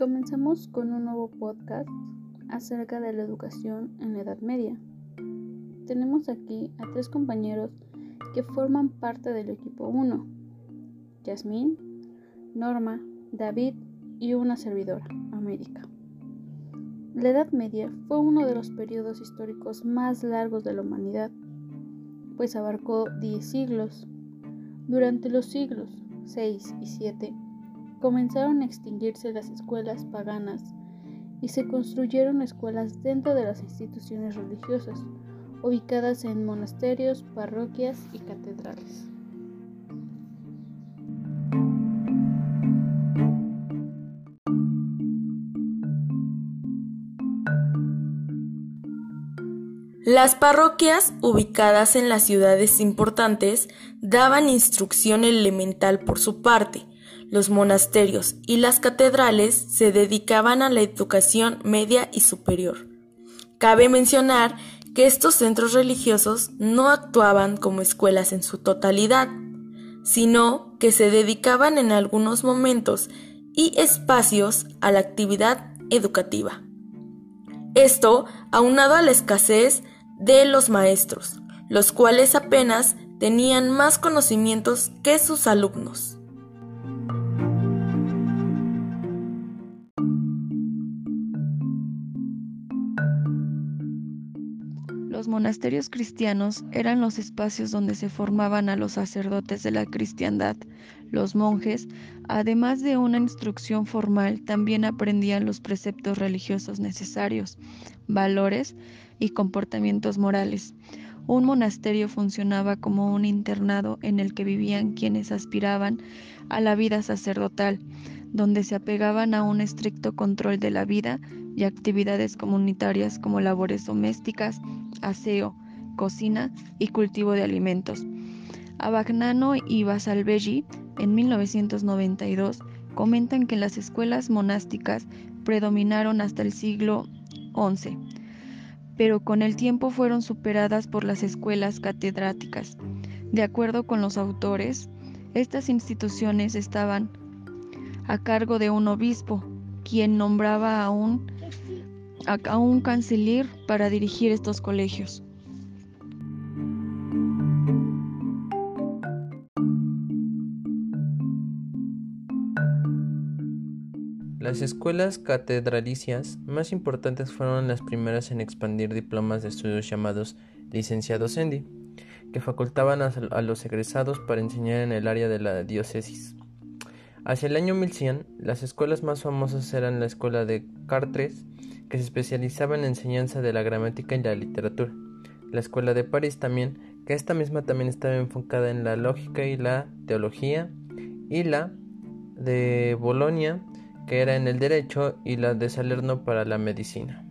comenzamos con un nuevo podcast acerca de la educación en la Edad Media. Tenemos aquí a tres compañeros que forman parte del equipo 1, Yasmín, Norma, David y una servidora, América. La Edad Media fue uno de los periodos históricos más largos de la humanidad, pues abarcó 10 siglos. Durante los siglos 6 y 7 comenzaron a extinguirse las escuelas paganas y se construyeron escuelas dentro de las instituciones religiosas, ubicadas en monasterios, parroquias y catedrales. Las parroquias, ubicadas en las ciudades importantes, daban instrucción elemental por su parte. Los monasterios y las catedrales se dedicaban a la educación media y superior. Cabe mencionar que estos centros religiosos no actuaban como escuelas en su totalidad, sino que se dedicaban en algunos momentos y espacios a la actividad educativa. Esto aunado a la escasez de los maestros, los cuales apenas tenían más conocimientos que sus alumnos. Los monasterios cristianos eran los espacios donde se formaban a los sacerdotes de la cristiandad. Los monjes, además de una instrucción formal, también aprendían los preceptos religiosos necesarios, valores y comportamientos morales. Un monasterio funcionaba como un internado en el que vivían quienes aspiraban a la vida sacerdotal, donde se apegaban a un estricto control de la vida y actividades comunitarias como labores domésticas, aseo, cocina y cultivo de alimentos. Abagnano y Basalbelli, en 1992, comentan que las escuelas monásticas predominaron hasta el siglo XI pero con el tiempo fueron superadas por las escuelas catedráticas. De acuerdo con los autores, estas instituciones estaban a cargo de un obispo, quien nombraba a un, a un canciller para dirigir estos colegios. Las escuelas catedralicias más importantes fueron las primeras en expandir diplomas de estudios llamados licenciados Endi, que facultaban a, los egresados para enseñar en el área de la diócesis. Hacia el año 1100, las escuelas más famosas eran la escuela de Chartres, que se especializaba en la enseñanza de la gramática y la literatura, la escuela de París también, que esta misma también estaba enfocada en la lógica y la teología, y la de Bolonia, que era en el derecho, y la de Salerno para la medicina.